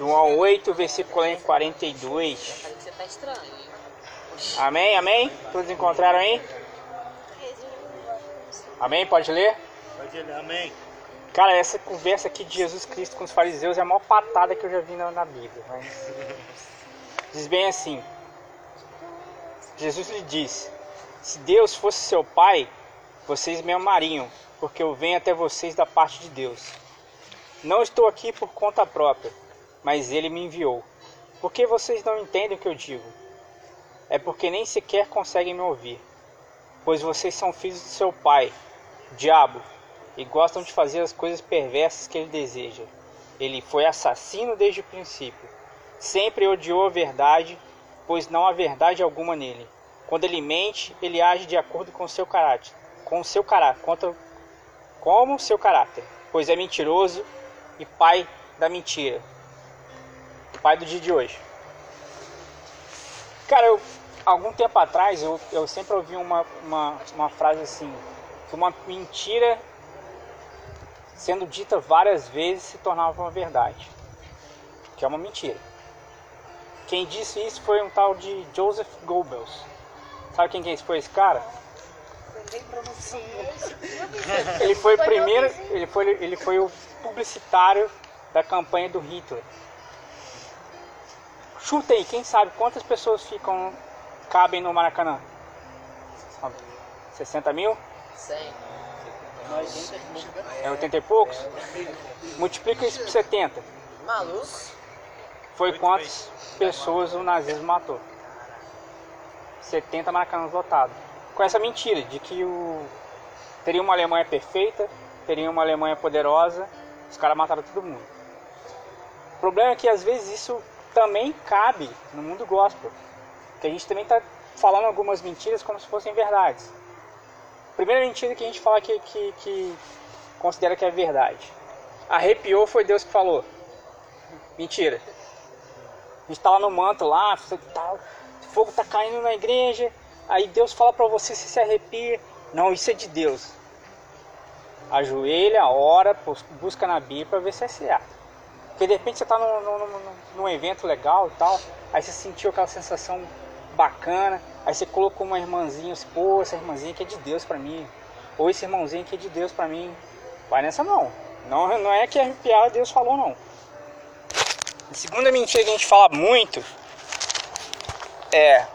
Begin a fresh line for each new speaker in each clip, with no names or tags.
João 8, versículo 42.
Você tá estranho.
Amém, amém? Todos encontraram aí? Amém? Pode ler?
Pode ler, amém.
Cara, essa conversa aqui de Jesus Cristo com os fariseus é a maior patada que eu já vi na, na Bíblia. Mas... Diz bem assim: Jesus lhe disse: Se Deus fosse seu Pai, vocês me amariam, porque eu venho até vocês da parte de Deus. Não estou aqui por conta própria, mas Ele me enviou. Por que vocês não entendem o que eu digo? É porque nem sequer conseguem me ouvir, pois vocês são filhos do seu pai, o diabo, e gostam de fazer as coisas perversas que ele deseja. Ele foi assassino desde o princípio. Sempre odiou a verdade, pois não há verdade alguma nele. Quando ele mente, ele age de acordo com seu caráter, com seu caráter, contra, como seu caráter, pois é mentiroso e pai da mentira. Pai do dia de hoje. Cara, eu, algum tempo atrás eu, eu sempre ouvi uma, uma, uma frase assim, que uma mentira sendo dita várias vezes se tornava uma verdade. Que é uma mentira. Quem disse isso foi um tal de Joseph Goebbels. Sabe quem que foi esse cara? Ele foi o primeiro, ele foi, ele foi o publicitário da campanha do Hitler. Chuta aí, quem sabe quantas pessoas ficam cabem no Maracanã? 60 mil?
100.
É 80 e poucos? Multiplica isso por 70.
Maluco.
Foi quantas pessoas o nazismo matou? 70 maracanãs lotados. Com essa mentira de que o... teria uma Alemanha perfeita, teria uma Alemanha poderosa, os caras mataram todo mundo. O problema é que às vezes isso também cabe no mundo gospel. Que a gente também está falando algumas mentiras como se fossem verdades. Primeira mentira que a gente fala que, que, que considera que é verdade. Arrepiou foi Deus que falou. Mentira. A gente tá lá no manto lá, tá, fogo tá caindo na igreja, aí Deus fala para você se se arrepia. Não, isso é de Deus. Ajoelha, ora, busca na Bíblia para ver se é certo. Porque de repente você tá num, num, num evento legal e tal, aí você sentiu aquela sensação bacana, aí você colocou uma irmãzinha, pô, essa irmãzinha que é de Deus para mim, ou esse irmãozinho que é de Deus para mim. Vai nessa não. Não, não é que arrepiar Deus falou não. A segunda mentira que a gente fala muito é.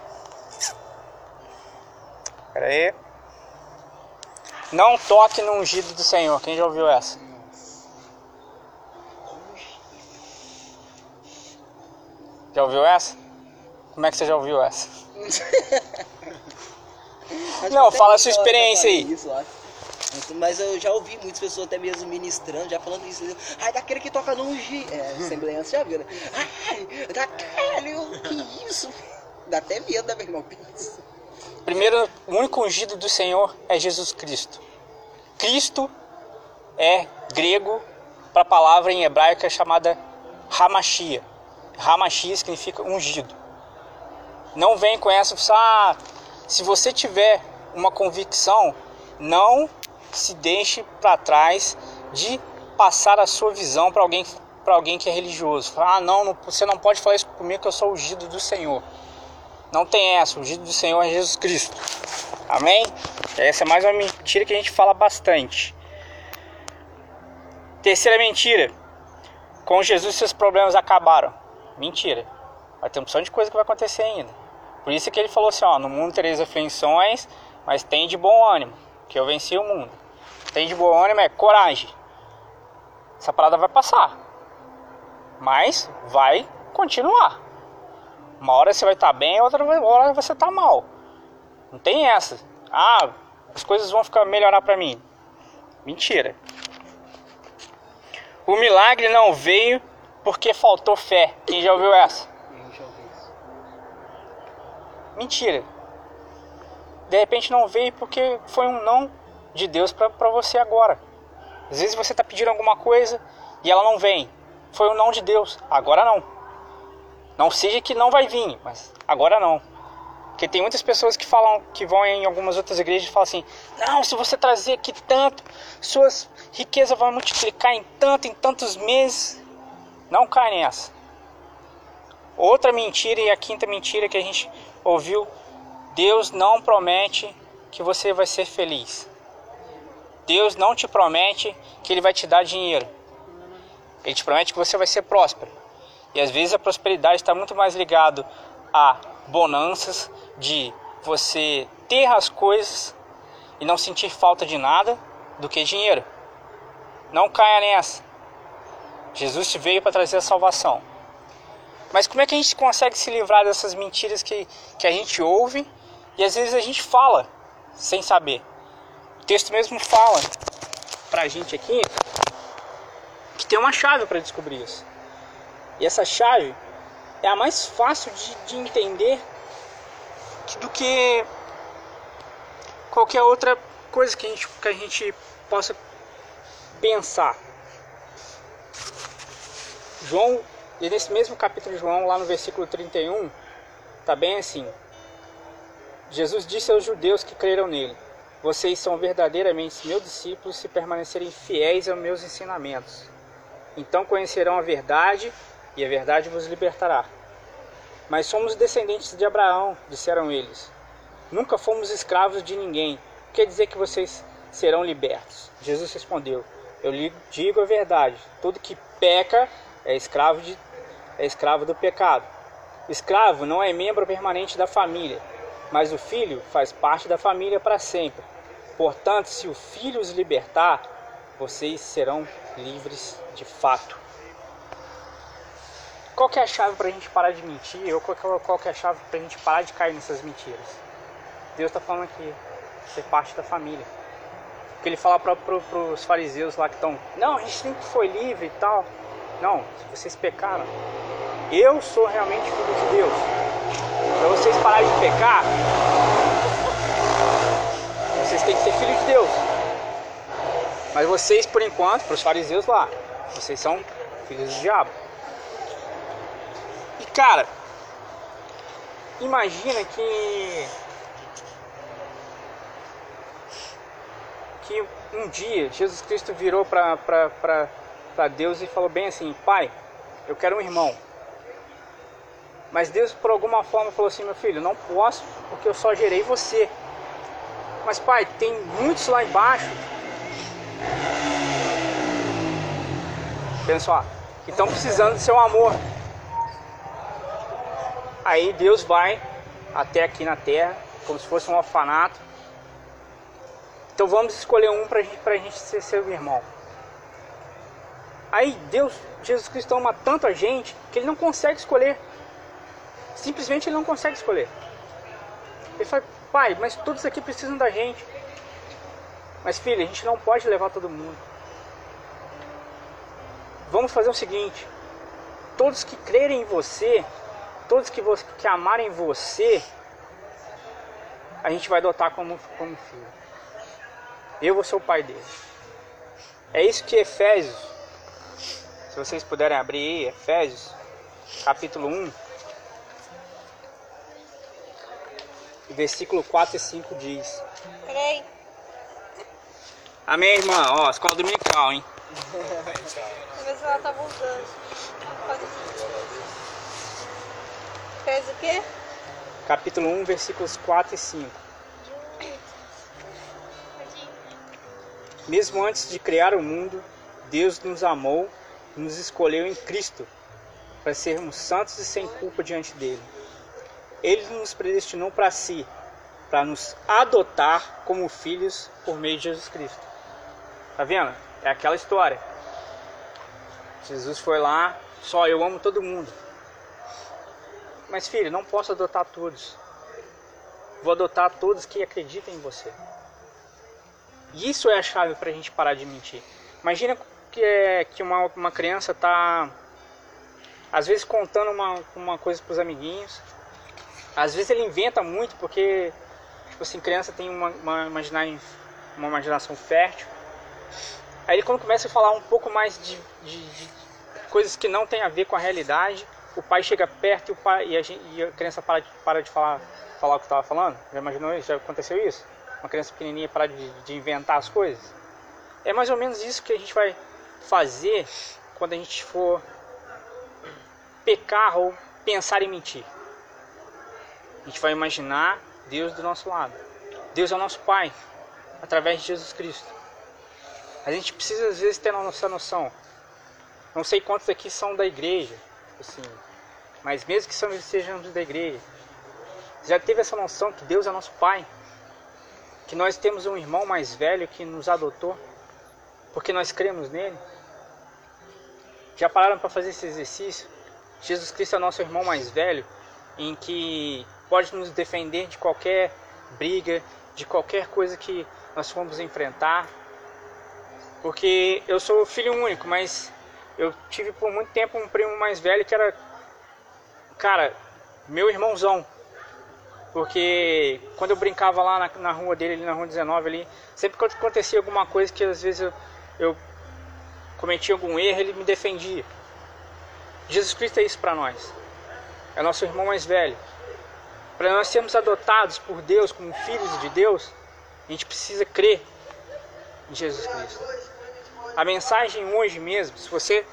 Pera aí. Não toque no ungido do Senhor. Quem já ouviu essa? Já ouviu essa? Como é que você já ouviu essa? Não, fala a sua experiência aí.
Isso, mas eu já ouvi muitas pessoas até mesmo ministrando, já falando isso. Ai, daquele que toca no ungido. É, semelhança já viu, né? Ai, daquele, que isso? Dá até medo, né, meu irmão?
Primeiro, o único ungido do Senhor é Jesus Cristo. Cristo é grego para a palavra em hebraico é chamada Hamashia. Hamashia significa ungido. Não vem com essa, ah, se você tiver uma convicção, não se deixe para trás de passar a sua visão para alguém para alguém que é religioso. Ah, não, não, você não pode falar isso comigo que eu sou ungido do Senhor. Não tem essa, o ungido do Senhor é Jesus Cristo. Amém? Essa é mais uma mentira que a gente fala bastante. Terceira mentira. Com Jesus seus problemas acabaram. Mentira. Vai ter uma opção de coisa que vai acontecer ainda. Por isso que ele falou assim, ó, no mundo tereis aflições, mas tem de bom ânimo, que eu venci o mundo. Tem de bom ânimo é coragem. Essa parada vai passar. Mas vai continuar. Uma hora você vai estar tá bem, outra hora você está mal. Não tem essa. Ah, as coisas vão ficar melhorar para mim. Mentira. O milagre não veio porque faltou fé. Quem já ouviu essa? Mentira. De repente não veio porque foi um não de Deus para você agora. Às vezes você está pedindo alguma coisa e ela não vem. Foi um não de Deus. Agora não. Não seja que não vai vir, mas agora não. Porque tem muitas pessoas que falam, que vão em algumas outras igrejas e falam assim: não, se você trazer aqui tanto, suas riquezas vão multiplicar em tanto, em tantos meses. Não cai nessa. Outra mentira e a quinta mentira que a gente ouviu: Deus não promete que você vai ser feliz. Deus não te promete que Ele vai te dar dinheiro. Ele te promete que você vai ser próspero. E às vezes a prosperidade está muito mais ligado a bonanças de você ter as coisas e não sentir falta de nada do que dinheiro. Não caia nessa. Jesus veio para trazer a salvação. Mas como é que a gente consegue se livrar dessas mentiras que, que a gente ouve e às vezes a gente fala sem saber? O texto mesmo fala para a gente aqui que tem uma chave para descobrir isso. E essa chave é a mais fácil de, de entender do que qualquer outra coisa que a gente, que a gente possa pensar. João, e nesse mesmo capítulo de João, lá no versículo 31, tá bem assim. Jesus disse aos judeus que creram nele: Vocês são verdadeiramente meus discípulos se permanecerem fiéis aos meus ensinamentos. Então conhecerão a verdade e a verdade vos libertará. Mas somos descendentes de Abraão, disseram eles. Nunca fomos escravos de ninguém. Quer dizer que vocês serão libertos? Jesus respondeu: Eu lhe digo a verdade. Todo que peca é escravo, de, é escravo do pecado. escravo não é membro permanente da família, mas o filho faz parte da família para sempre. Portanto, se o filho os libertar, vocês serão livres de fato. Qual é a chave para a gente parar de mentir? Ou qual é, é a chave para a gente parar de cair nessas mentiras? Deus está falando aqui, ser parte da família. Porque ele fala para os fariseus lá que estão, não, a gente sempre foi livre e tal. Não, se vocês pecaram, eu sou realmente filho de Deus. Para vocês pararem de pecar, vocês têm que ser filho de Deus. Mas vocês, por enquanto, para os fariseus lá, vocês são filhos do diabo. E cara, imagina que que um dia Jesus Cristo virou para Deus e falou bem assim: Pai, eu quero um irmão. Mas Deus, por alguma forma, falou assim: Meu filho, não posso porque eu só gerei você. Mas, pai, tem muitos lá embaixo. Pensa, que estão precisando do seu amor. Aí Deus vai até aqui na terra, como se fosse um orfanato. Então vamos escolher um para gente, a gente ser seu irmão. Aí Deus, Jesus Cristo ama tanto a gente que ele não consegue escolher. Simplesmente ele não consegue escolher. Ele fala, pai, mas todos aqui precisam da gente. Mas filho, a gente não pode levar todo mundo. Vamos fazer o seguinte: todos que crerem em você todos que, você, que amarem você, a gente vai adotar como, como filho. Eu vou ser o pai deles. É isso que Efésios, se vocês puderem abrir aí, Efésios, capítulo 1, versículo 4 e 5 diz.
Peraí.
Amém, irmã? Ó, escola dominical, hein?
Deixa eu ver se ela tá voltando. Fez o quê?
Capítulo 1, versículos 4 e 5. Mesmo antes de criar o mundo, Deus nos amou nos escolheu em Cristo para sermos santos e sem culpa diante dele. Ele nos predestinou para si, para nos adotar como filhos por meio de Jesus Cristo. Tá vendo? É aquela história. Jesus foi lá, só eu amo todo mundo. Mas filho, não posso adotar todos. Vou adotar todos que acreditam em você. Isso é a chave para a gente parar de mentir. Imagina que, é, que uma, uma criança está, às vezes, contando uma, uma coisa para os amiguinhos. Às vezes ele inventa muito porque, tipo assim, criança tem uma, uma, uma imaginação fértil. Aí quando começa a falar um pouco mais de, de, de coisas que não tem a ver com a realidade, o pai chega perto e, o pai, e, a, gente, e a criança para de, para de falar, falar o que estava falando? Já imaginou isso? Já aconteceu isso? Uma criança pequenininha para de, de inventar as coisas? É mais ou menos isso que a gente vai fazer quando a gente for pecar ou pensar em mentir. A gente vai imaginar Deus do nosso lado. Deus é o nosso Pai, através de Jesus Cristo. A gente precisa às vezes ter essa noção. Não sei quantos aqui são da igreja, assim, mas mesmo que sejamos da igreja, já teve essa noção que Deus é nosso Pai, que nós temos um irmão mais velho que nos adotou, porque nós cremos nele. Já pararam para fazer esse exercício? Jesus Cristo é nosso irmão mais velho, em que pode nos defender de qualquer briga, de qualquer coisa que nós formos enfrentar. Porque eu sou filho único, mas eu tive por muito tempo um primo mais velho que era, cara, meu irmãozão. Porque quando eu brincava lá na, na rua dele, ali na rua 19 ali, sempre que acontecia alguma coisa que às vezes eu, eu cometia algum erro, ele me defendia. Jesus Cristo é isso para nós. É nosso irmão mais velho. Para nós sermos adotados por Deus como filhos de Deus, a gente precisa crer em Jesus Cristo. A mensagem hoje mesmo, se você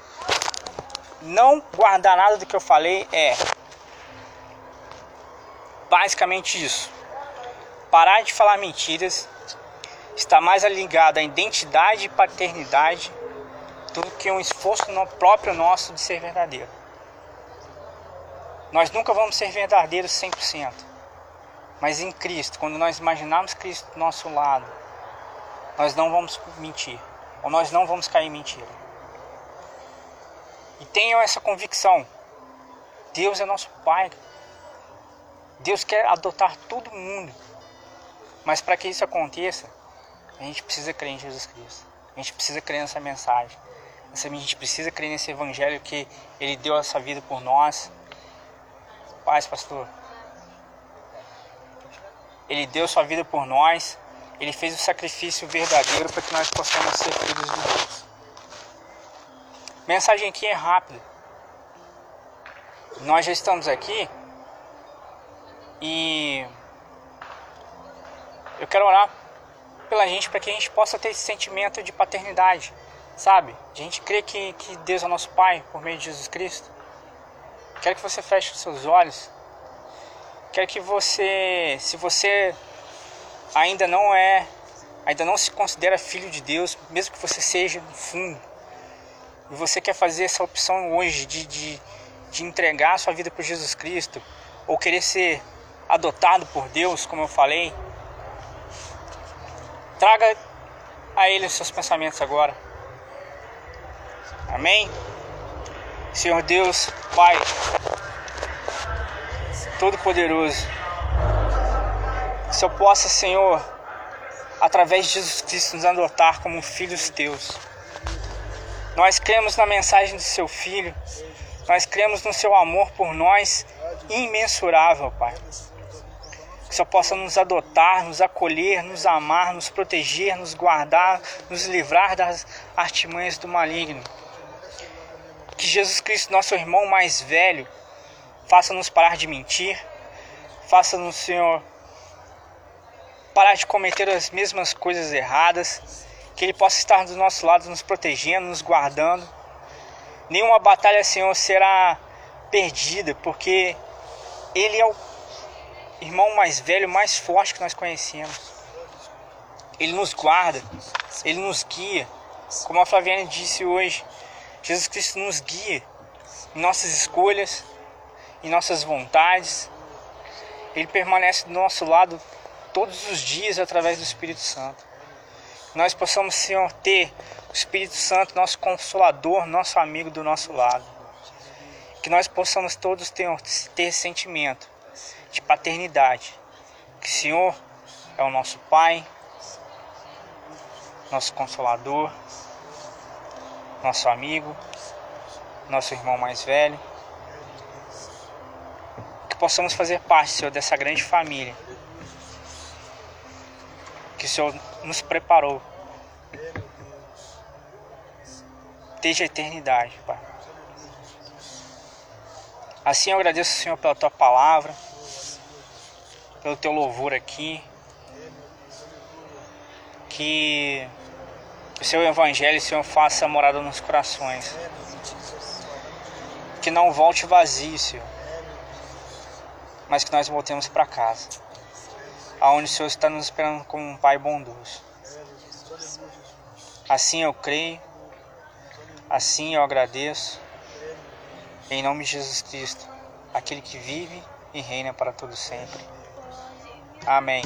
não guardar nada do que eu falei, é basicamente isso. Parar de falar mentiras, está mais ligado à identidade e paternidade do que um esforço no próprio nosso de ser verdadeiro. Nós nunca vamos ser verdadeiros 100%. Mas em Cristo, quando nós imaginarmos Cristo do nosso lado, nós não vamos mentir. Ou nós não vamos cair em mentira. E tenham essa convicção. Deus é nosso Pai. Deus quer adotar todo mundo. Mas para que isso aconteça, a gente precisa crer em Jesus Cristo. A gente precisa crer nessa mensagem. A gente precisa crer nesse evangelho que Ele deu essa vida por nós Paz, pastor. Ele deu sua vida por nós. Ele fez o sacrifício verdadeiro para que nós possamos ser filhos de Deus. Mensagem aqui é rápida. Nós já estamos aqui e eu quero orar pela gente para que a gente possa ter esse sentimento de paternidade, sabe? A gente crê que, que Deus é nosso Pai por meio de Jesus Cristo. Quero que você feche os seus olhos. Quero que você, se você ainda não é, ainda não se considera filho de Deus, mesmo que você seja no fundo, e você quer fazer essa opção hoje de, de, de entregar a sua vida para Jesus Cristo, ou querer ser adotado por Deus, como eu falei, traga a Ele os seus pensamentos agora. Amém? Senhor Deus, Pai, Todo-Poderoso, que eu possa, Senhor, através de Jesus Cristo, nos adotar como filhos teus. Nós cremos na mensagem do seu Filho, nós cremos no seu amor por nós, imensurável, Pai. Que só possa nos adotar, nos acolher, nos amar, nos proteger, nos guardar, nos livrar das artimanhas do maligno que Jesus Cristo, nosso irmão mais velho, faça-nos parar de mentir, faça-nos, Senhor, parar de cometer as mesmas coisas erradas, que Ele possa estar do nosso lado, nos protegendo, nos guardando. Nenhuma batalha, Senhor, será perdida, porque Ele é o irmão mais velho, mais forte que nós conhecemos. Ele nos guarda, Ele nos guia, como a Flaviane disse hoje. Jesus Cristo nos guia em nossas escolhas, em nossas vontades. Ele permanece do nosso lado todos os dias através do Espírito Santo. Nós possamos, Senhor, ter o Espírito Santo, nosso consolador, nosso amigo do nosso lado. Que nós possamos todos ter, ter sentimento de paternidade. Que o Senhor é o nosso Pai, nosso consolador nosso amigo, nosso irmão mais velho. Que possamos fazer parte, Senhor, dessa grande família. Que o Senhor nos preparou desde a eternidade, Pai. Assim eu agradeço, Senhor, pela tua palavra, pelo teu louvor aqui. Que o seu evangelho, Senhor, faça morada nos corações. Que não volte vazio, Senhor. mas que nós voltemos para casa, aonde o Senhor está nos esperando como um Pai bondoso. Assim eu creio, assim eu agradeço, em nome de Jesus Cristo, aquele que vive e reina para todo sempre. Amém.